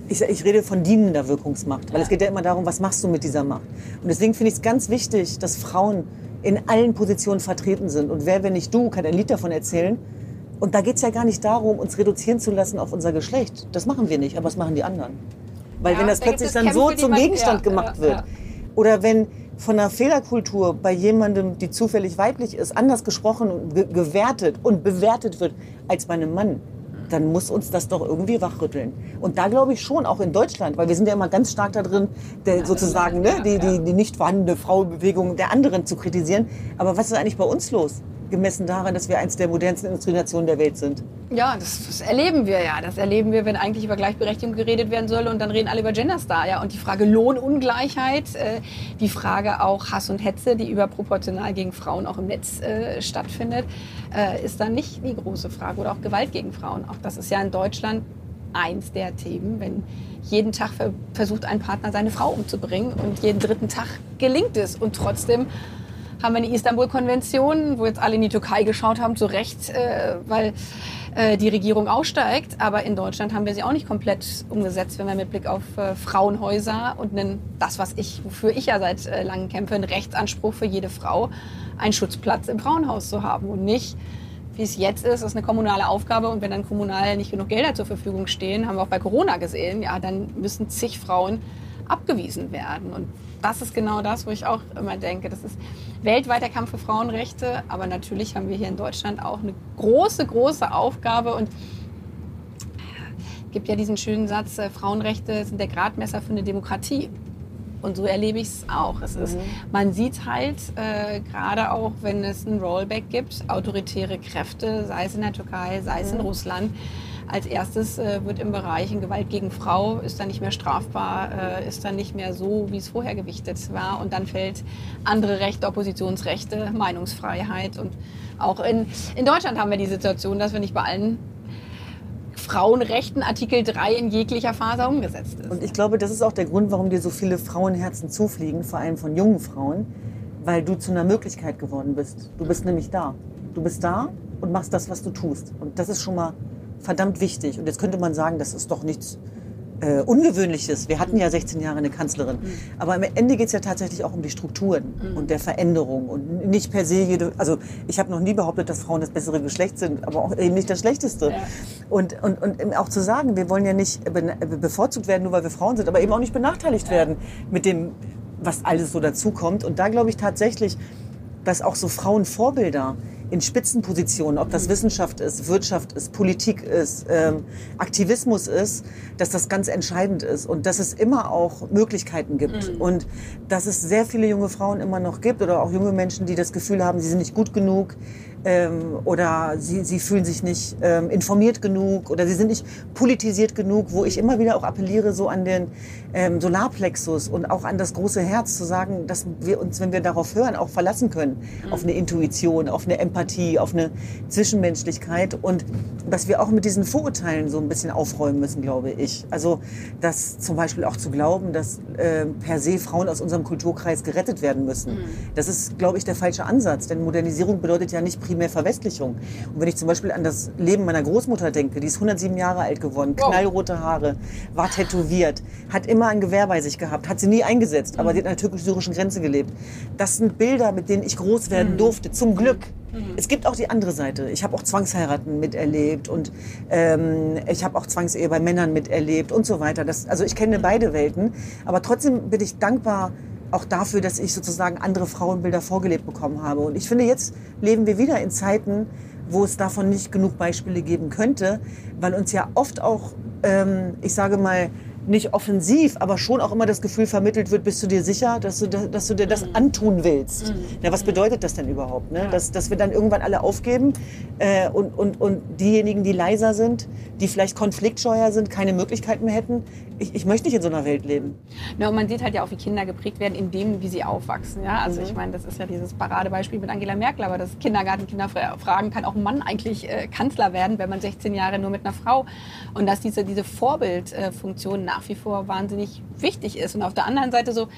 ich, ich rede von dienender Wirkungsmacht, weil es geht ja immer darum, was machst du mit dieser Macht. Und deswegen finde ich es ganz wichtig, dass Frauen in allen Positionen vertreten sind. Und wer, wenn nicht du, kann ein Lied davon erzählen. Und da geht es ja gar nicht darum, uns reduzieren zu lassen auf unser Geschlecht. Das machen wir nicht, aber das machen die anderen. Weil Ja, wenn das da plötzlich dann Kämpfe, so zum man- Gegenstand ja, gemacht ja, wird. Oder wenn von einer Fehlerkultur bei jemandem, die zufällig weiblich ist, anders gesprochen und ge gewertet und bewertet wird als bei einem Mann, dann muss uns das doch irgendwie wachrütteln. Und da glaube ich schon, auch in Deutschland, weil wir sind ja immer ganz stark da drin, der, sozusagen ne, die, die, die nicht vorhandene Frauenbewegung der anderen zu kritisieren. Aber was ist eigentlich bei uns los? Gemessen daran, dass wir eins der modernsten Industrienationen der Welt sind. Ja, das, das, erleben wir ja. Das erleben wir, wenn eigentlich über Gleichberechtigung geredet werden soll und dann reden alle über Genderstar. Ja? Und die Frage Lohnungleichheit, äh, die Frage auch Hass und Hetze, die überproportional gegen Frauen auch im Netz äh, stattfindet, äh, ist dann nicht die große Frage. Oder auch Gewalt gegen Frauen. Auch das ist ja in Deutschland eins der Themen, wenn jeden Tag versucht ein Partner seine Frau umzubringen und jeden dritten Tag gelingt es und trotzdem haben wir eine Istanbul-Konvention, wo jetzt alle in die Türkei geschaut haben, zu Recht, äh, weil äh, die Regierung aussteigt. Aber in Deutschland haben wir sie auch nicht komplett umgesetzt, wenn wir mit Blick auf äh, Frauenhäuser und einen, das, was ich, wofür ich ja seit äh, langem kämpfe, einen Rechtsanspruch für jede Frau, einen Schutzplatz im Frauenhaus zu haben und nicht wie es jetzt ist, ist eine kommunale Aufgabe und wenn dann kommunal nicht genug Gelder zur Verfügung stehen, haben wir auch bei Corona gesehen, ja, dann müssen zig Frauen abgewiesen werden. Und das ist genau das, wo ich auch immer denke, das ist weltweiter Kampf für Frauenrechte, aber natürlich haben wir hier in Deutschland auch eine große, große Aufgabe und es gibt ja diesen schönen Satz, äh, Frauenrechte sind der Gradmesser für eine Demokratie. Und so erlebe ich es auch. Es ist, mhm. man sieht halt, äh, gerade auch wenn es ein Rollback gibt, autoritäre Kräfte, sei es in der Türkei, sei es mhm. in Russland, als erstes äh, wird im Bereich Gewalt gegen Frau ist dann nicht mehr strafbar, äh, ist dann nicht mehr so, wie es vorher gewichtet war. Und dann fällt andere Rechte, Oppositionsrechte, Meinungsfreiheit. Und auch in, in Deutschland haben wir die Situation, dass wir nicht bei allen Frauenrechten Artikel 3 in jeglicher Phase umgesetzt ist. Und ich glaube, das ist auch der Grund, warum dir so viele Frauenherzen zufliegen, vor allem von jungen Frauen, weil du zu einer Möglichkeit geworden bist. Du bist nämlich da. Du bist da und machst das, was du tust. Und das ist schon mal verdammt wichtig. Und jetzt könnte man sagen, das ist doch nichts äh, Ungewöhnliches. Wir hatten ja 16 Jahre eine Kanzlerin. Mhm. Aber am Ende geht es ja tatsächlich auch um die Strukturen mhm. und der Veränderung und nicht per se jede. Also ich habe noch nie behauptet, dass Frauen das bessere Geschlecht sind, aber auch eben nicht das Schlechteste. Ja. Und, und, und auch zu sagen, wir wollen ja nicht bevorzugt werden, nur weil wir Frauen sind, aber eben auch nicht benachteiligt ja. werden mit dem, was alles so dazukommt. Und da glaube ich tatsächlich, dass auch so Frauenvorbilder in Spitzenpositionen, ob das Wissenschaft ist, Wirtschaft ist, Politik ist, ähm, Aktivismus ist, dass das ganz entscheidend ist und dass es immer auch Möglichkeiten gibt mhm. und dass es sehr viele junge Frauen immer noch gibt oder auch junge Menschen, die das Gefühl haben, sie sind nicht gut genug, ähm, oder sie, sie fühlen sich nicht ähm, informiert genug oder sie sind nicht politisiert genug, wo ich immer wieder auch appelliere so an den ähm, Solarplexus und auch an das große Herz zu sagen, dass wir uns, wenn wir darauf hören, auch verlassen können mhm. auf eine Intuition, auf eine Empathie, auf eine Zwischenmenschlichkeit und dass wir auch mit diesen Vorurteilen so ein bisschen aufräumen müssen, glaube ich. Also dass zum Beispiel auch zu glauben, dass äh, per se Frauen aus unserem Kulturkreis gerettet werden müssen. Mhm. Das ist, glaube ich, der falsche Ansatz, denn Modernisierung bedeutet ja nicht primär Verwestlichung. Und wenn ich zum Beispiel an das Leben meiner Großmutter denke, die ist 107 Jahre alt geworden, wow. knallrote Haare, war tätowiert, hat immer ein Gewehr bei sich gehabt, hat sie nie eingesetzt, mhm. aber sie hat an der türkisch-syrischen Grenze gelebt. Das sind Bilder, mit denen ich groß werden mhm. durfte, zum Glück. Mhm. Es gibt auch die andere Seite. Ich habe auch Zwangsheiraten miterlebt und ähm, ich habe auch Zwangsehe bei Männern miterlebt und so weiter. Das, also ich kenne beide Welten, aber trotzdem bin ich dankbar, auch dafür, dass ich sozusagen andere Frauenbilder vorgelebt bekommen habe. Und ich finde, jetzt leben wir wieder in Zeiten, wo es davon nicht genug Beispiele geben könnte, weil uns ja oft auch, ähm, ich sage mal, nicht offensiv, aber schon auch immer das Gefühl vermittelt wird, bist du dir sicher, dass du, dass du dir das mhm. antun willst? Mhm. Ja, was bedeutet das denn überhaupt? Ne? Dass, dass wir dann irgendwann alle aufgeben äh, und, und, und diejenigen, die leiser sind, die vielleicht konfliktscheuer sind, keine Möglichkeiten mehr hätten. Ich, ich möchte nicht in so einer Welt leben. Ja, und man sieht halt ja auch, wie Kinder geprägt werden, in dem, wie sie aufwachsen. Ja? Also mhm. ich meine, das ist ja dieses Paradebeispiel mit Angela Merkel, aber das Kindergartenkinder fragen, kann auch ein Mann eigentlich äh, Kanzler werden, wenn man 16 Jahre nur mit einer Frau und dass diese, diese Vorbildfunktion nach wie vor wahnsinnig wichtig ist. Und auf der anderen Seite so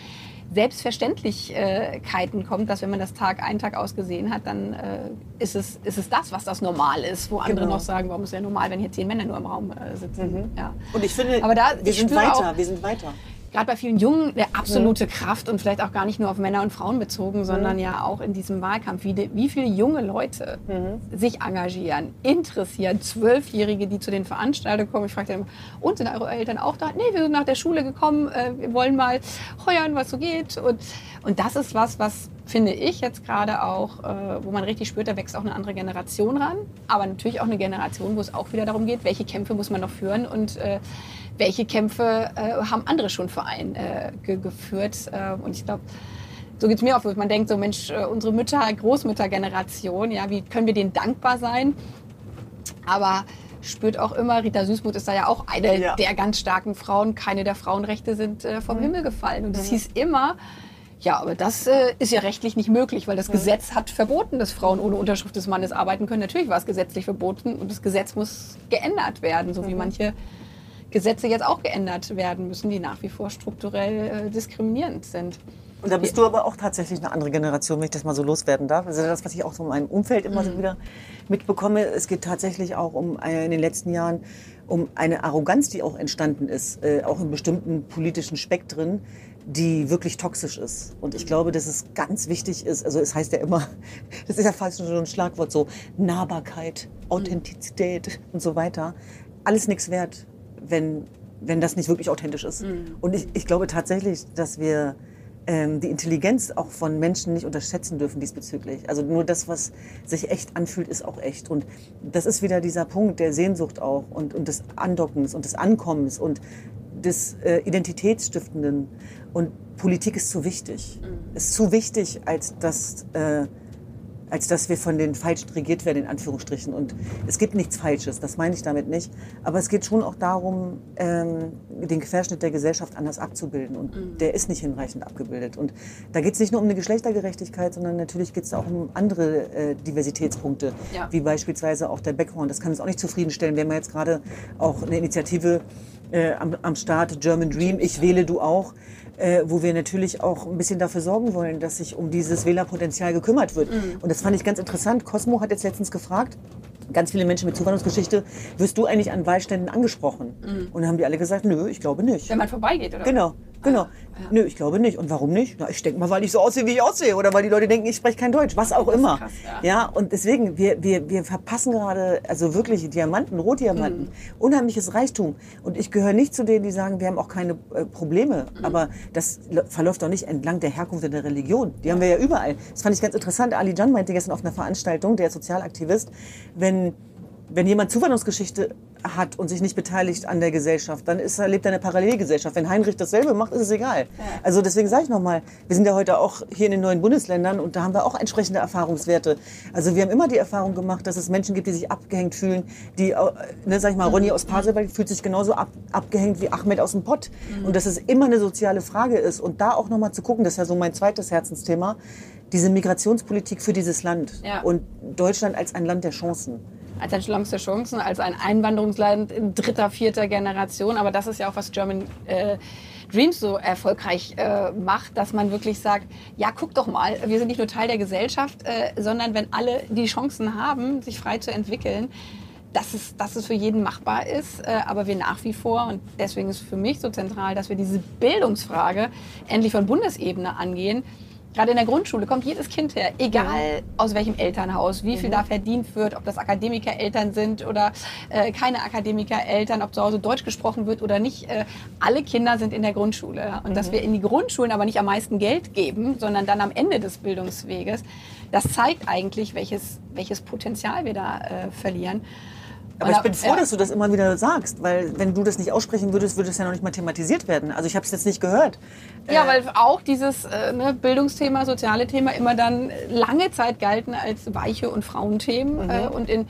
Selbstverständlichkeiten kommt, dass wenn man das Tag ein Tag ausgesehen hat, dann äh, ist, es, ist es das, was das normal ist, wo andere genau. noch sagen, warum ist es ja normal, wenn hier zehn Männer nur im Raum äh, sitzen. Mhm. Ja. Und ich finde, Aber da, wir sind weiter, auch, wir sind weiter. Gerade bei vielen Jungen eine absolute Kraft und vielleicht auch gar nicht nur auf Männer und Frauen bezogen, sondern ja auch in diesem Wahlkampf, wie, wie viele junge Leute sich engagieren, interessieren, Zwölfjährige, die zu den Veranstaltungen kommen. Ich frage dann immer, und sind eure Eltern auch da? Nee, wir sind nach der Schule gekommen, äh, wir wollen mal heuern, was so geht. Und, und das ist was, was finde ich jetzt gerade auch, äh, wo man richtig spürt, da wächst auch eine andere Generation ran. Aber natürlich auch eine Generation, wo es auch wieder darum geht, welche Kämpfe muss man noch führen und äh, welche Kämpfe äh, haben andere schon für einen äh, ge geführt. Äh, und ich glaube, so geht es mir auch. Man denkt so, Mensch, äh, unsere Mütter, Großmüttergeneration, ja, wie können wir denen dankbar sein? Aber spürt auch immer, Rita Süßmuth ist da ja auch eine Ja. der ganz starken Frauen. Keine der Frauenrechte sind äh, Mhm. vom Himmel gefallen. Und es hieß immer, ja, aber das äh, ist ja rechtlich nicht möglich, weil das Gesetz hat verboten, dass Frauen ohne Unterschrift des Mannes arbeiten können. Natürlich war es gesetzlich verboten und das Gesetz muss geändert werden, so wie manche Gesetze jetzt auch geändert werden müssen, die nach wie vor strukturell äh, diskriminierend sind. Und da bist du aber auch tatsächlich eine andere Generation, wenn ich das mal so loswerden darf. Also das, was ich auch so in meinem Umfeld immer so wieder mitbekomme, es geht tatsächlich auch um äh, in den letzten Jahren um eine Arroganz, die auch entstanden ist, äh, auch in bestimmten politischen Spektren, die wirklich toxisch ist. Und ich glaube, dass es ganz wichtig ist, also es heißt ja immer, *laughs* das ist ja fast schon ein Schlagwort, so Nahbarkeit, Authentizität und so weiter. Alles nichts wert, wenn, wenn das nicht wirklich authentisch ist. Und ich, ich glaube tatsächlich, dass wir ähm, die Intelligenz auch von Menschen nicht unterschätzen dürfen diesbezüglich. Also nur das, was sich echt anfühlt, ist auch echt. Und das ist wieder dieser Punkt der Sehnsucht auch und, und des Andockens und des Ankommens und des äh, Identitätsstiftenden. Und Politik ist zu wichtig. Ist zu wichtig, als dass, äh, als dass wir von den Falschen regiert werden, in Anführungsstrichen. Und es gibt nichts Falsches, das meine ich damit nicht. Aber es geht schon auch darum, ähm, den Querschnitt der Gesellschaft anders abzubilden. Und der ist nicht hinreichend abgebildet. Und da geht es nicht nur um eine Geschlechtergerechtigkeit, sondern natürlich geht es auch um andere äh, Diversitätspunkte, Ja. wie beispielsweise auch der Backhorn. Das kann uns auch nicht zufriedenstellen. Wir haben ja jetzt gerade auch eine Initiative äh, am, am Start, German Dream, ich wähle, du auch, äh, wo wir natürlich auch ein bisschen dafür sorgen wollen, dass sich um dieses Wählerpotenzial gekümmert wird. Und das fand ich ganz interessant. Cosmo hat jetzt letztens gefragt, ganz viele Menschen mit Zuwanderungsgeschichte, wirst du eigentlich an Wahlständen angesprochen? Und dann haben die alle gesagt, nö, ich glaube nicht. Wenn man vorbeigeht, oder? Genau, genau. Nö, ich glaube nicht. Und warum nicht? Na, ich denke mal, weil ich so aussehe, wie ich aussehe. Oder weil die Leute denken, ich spreche kein Deutsch. Was auch immer. krass, ja. ja. und deswegen, wir, wir, wir verpassen gerade, also wirklich Diamanten, Rotdiamanten, unheimliches Reichtum. Und ich gehöre nicht zu denen, die sagen, wir haben auch keine äh, Probleme. Aber das verläuft doch nicht entlang der Herkunft der Religion. Die haben wir ja überall. Das fand ich ganz interessant. Ali Jan meinte gestern auf einer Veranstaltung, der ist Sozialaktivist, wenn wenn jemand Zuwanderungsgeschichte hat und sich nicht beteiligt an der Gesellschaft, dann ist er, lebt er in einer Parallelgesellschaft. Wenn Heinrich dasselbe macht, ist es egal. Also deswegen sage ich nochmal, wir sind ja heute auch hier in den neuen Bundesländern und da haben wir auch entsprechende Erfahrungswerte. Also wir haben immer die Erfahrung gemacht, dass es Menschen gibt, die sich abgehängt fühlen, die, äh, ne, sag ich mal, Ronny aus Pasewalk fühlt sich genauso ab, abgehängt wie Ahmed aus dem Pott. Und dass es immer eine soziale Frage ist. Und da auch nochmal zu gucken, das ist ja so mein zweites Herzensthema, diese Migrationspolitik für dieses Land Ja. und Deutschland als ein Land der Chancen. Als ein Land der Chancen, als ein Einwanderungsland in dritter, vierter Generation. Aber das ist ja auch, was German äh, Dreams so erfolgreich äh, macht, dass man wirklich sagt, ja, guck doch mal, wir sind nicht nur Teil der Gesellschaft, äh, sondern wenn alle die Chancen haben, sich frei zu entwickeln, dass es, dass es für jeden machbar ist, äh, aber wir nach wie vor, und deswegen ist für mich so zentral, dass wir diese Bildungsfrage endlich von Bundesebene angehen, Gerade in der Grundschule kommt jedes Kind her, egal aus welchem Elternhaus, wie viel da verdient wird, ob das Akademikereltern sind oder äh, keine Akademikereltern, ob zu Hause Deutsch gesprochen wird oder nicht. Äh, alle Kinder sind in der Grundschule. Und dass wir in die Grundschulen aber nicht am meisten Geld geben, sondern dann am Ende des Bildungsweges, das zeigt eigentlich, welches, welches Potenzial wir da äh, verlieren. Aber ich bin froh, dass du das immer wieder sagst, weil wenn du das nicht aussprechen würdest, würde es ja noch nicht mal thematisiert werden. Also ich habe es jetzt nicht gehört. Ja, weil auch dieses äh, ne, Bildungsthema, soziale Thema immer dann lange Zeit galten als weiche und Frauenthemen äh, und in,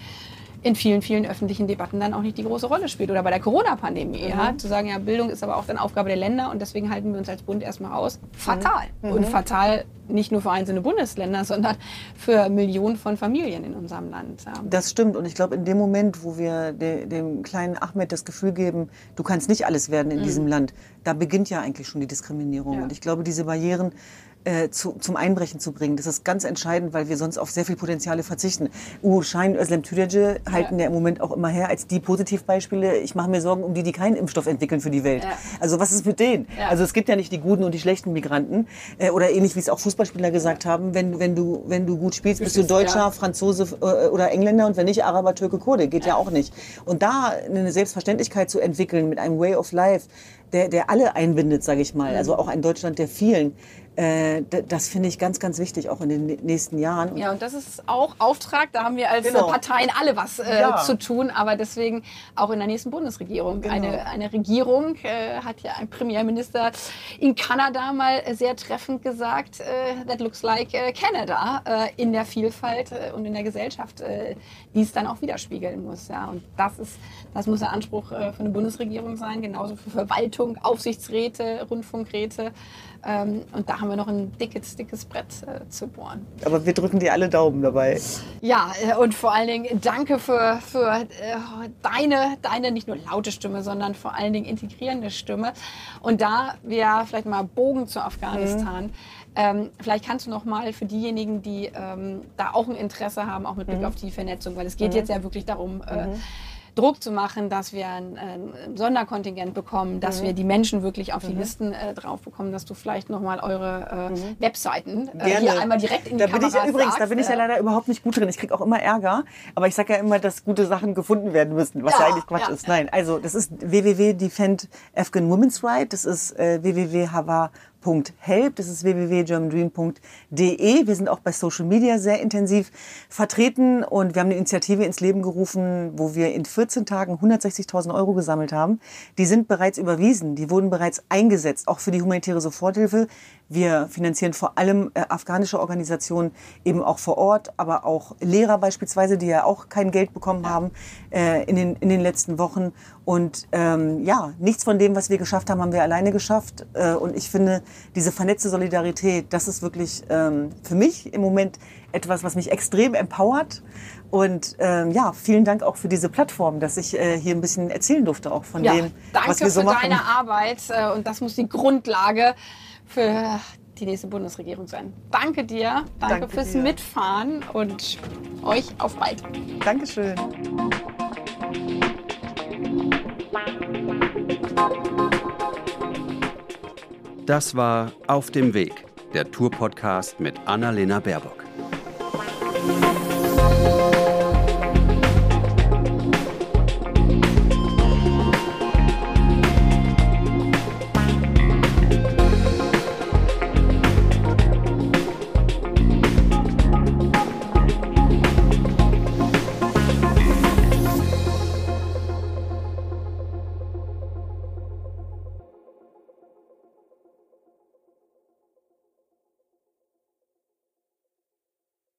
in vielen, vielen öffentlichen Debatten dann auch nicht die große Rolle spielt. Oder bei der Corona-Pandemie, ja, zu sagen, ja, Bildung ist aber auch dann Aufgabe der Länder und deswegen halten wir uns als Bund erstmal raus. Fatal. Und fatal nicht nur für einzelne Bundesländer, sondern für Millionen von Familien in unserem Land. Ja. Das stimmt. Und ich glaube, in dem Moment, wo wir de, dem kleinen Ahmed das Gefühl geben, du kannst nicht alles werden in diesem Land, da beginnt ja eigentlich schon die Diskriminierung. Ja. Und ich glaube, diese Barrieren äh, zu, zum Einbrechen zu bringen. Das ist ganz entscheidend, weil wir sonst auf sehr viel Potenziale verzichten. Uğur Schein, Özlem Türeci halten ja. ja. im Moment auch immer her als die Positivbeispiele. Ich mache mir Sorgen um die, die keinen Impfstoff entwickeln für die Welt. Ja. Also was ist mit denen? Ja. Also es gibt ja nicht die guten und die schlechten Migranten. Äh, oder ähnlich wie es auch Fußballspieler gesagt haben, wenn, wenn, du, wenn du gut spielst, bist du Deutscher, Franzose äh, oder Engländer und wenn nicht Araber, Türke, Kurde. Geht ja. auch nicht. Und da eine Selbstverständlichkeit zu entwickeln mit einem Way of Life, der, der alle einbindet, sage ich mal. Also auch ein Deutschland der vielen. Äh, das finde ich ganz, ganz wichtig, auch in den nächsten Jahren. Ja, und das ist auch Auftrag. Da haben wir als genau. Parteien alle was äh, ja. zu tun. Aber deswegen auch in der nächsten Bundesregierung. Genau. Eine, eine Regierung äh, hat ja ein Premierminister in Kanada mal sehr treffend gesagt, äh, that looks like äh, Canada äh, in der Vielfalt und in der Gesellschaft, die es dann auch widerspiegeln muss. Ja. Und das, ist, das muss der Anspruch für eine Bundesregierung sein, genauso für Verwaltung, Aufsichtsräte, Rundfunkräte. Ähm, und da haben wir noch ein dickes, dickes Brett äh, zu bohren. Aber wir drücken dir alle Daumen dabei. Ja, äh, und vor allen Dingen danke für, für äh, deine, deine nicht nur laute Stimme, sondern vor allen Dingen integrierende Stimme. Und da wir vielleicht mal Bogen zu Afghanistan. Mhm. Ähm, vielleicht kannst du noch mal für diejenigen, die ähm, da auch ein Interesse haben, auch mit Blick mhm. auf die Vernetzung, weil es geht mhm. jetzt ja wirklich darum, äh, mhm. Druck zu machen, dass wir ein, ein Sonderkontingent bekommen, dass mhm. wir die Menschen wirklich auf die mhm. Listen äh, drauf bekommen, dass du vielleicht nochmal eure äh, mhm. Webseiten äh, hier einmal direkt in die da bin ich ja, Übrigens, sagst, da bin ich ja äh. leider überhaupt nicht gut drin. Ich kriege auch immer Ärger, aber ich sage ja immer, dass gute Sachen gefunden werden müssen, was ja, ja eigentlich Quatsch ja. ist. Nein, also das ist www.defend Afghan Women's Right, das ist äh, www.hava www.help, das ist www.germandream.de. Wir sind auch bei Social Media sehr intensiv vertreten und wir haben eine Initiative ins Leben gerufen, wo wir in 14 Tagen 160.000 Euro gesammelt haben. Die sind bereits überwiesen, die wurden bereits eingesetzt, auch für die humanitäre Soforthilfe. Wir finanzieren vor allem äh, afghanische Organisationen eben auch vor Ort, aber auch Lehrer beispielsweise, die ja auch kein Geld bekommen haben äh, in, den, in den letzten Wochen. Und ähm, ja, nichts von dem, was wir geschafft haben, haben wir alleine geschafft. Äh, und ich finde, diese vernetzte Solidarität, das ist wirklich ähm, für mich im Moment etwas, was mich extrem empowert. Und ähm, ja, vielen Dank auch für diese Plattform, dass ich äh, hier ein bisschen erzählen durfte, auch von ja, dem, was wir so machen. Danke für deine Arbeit äh, und das muss die Grundlage für die nächste Bundesregierung sein. Danke dir, danke, danke fürs dir. Mitfahren und euch auf bald. Dankeschön. Das war Auf dem Weg, der Tour-Podcast mit Annalena Baerbock.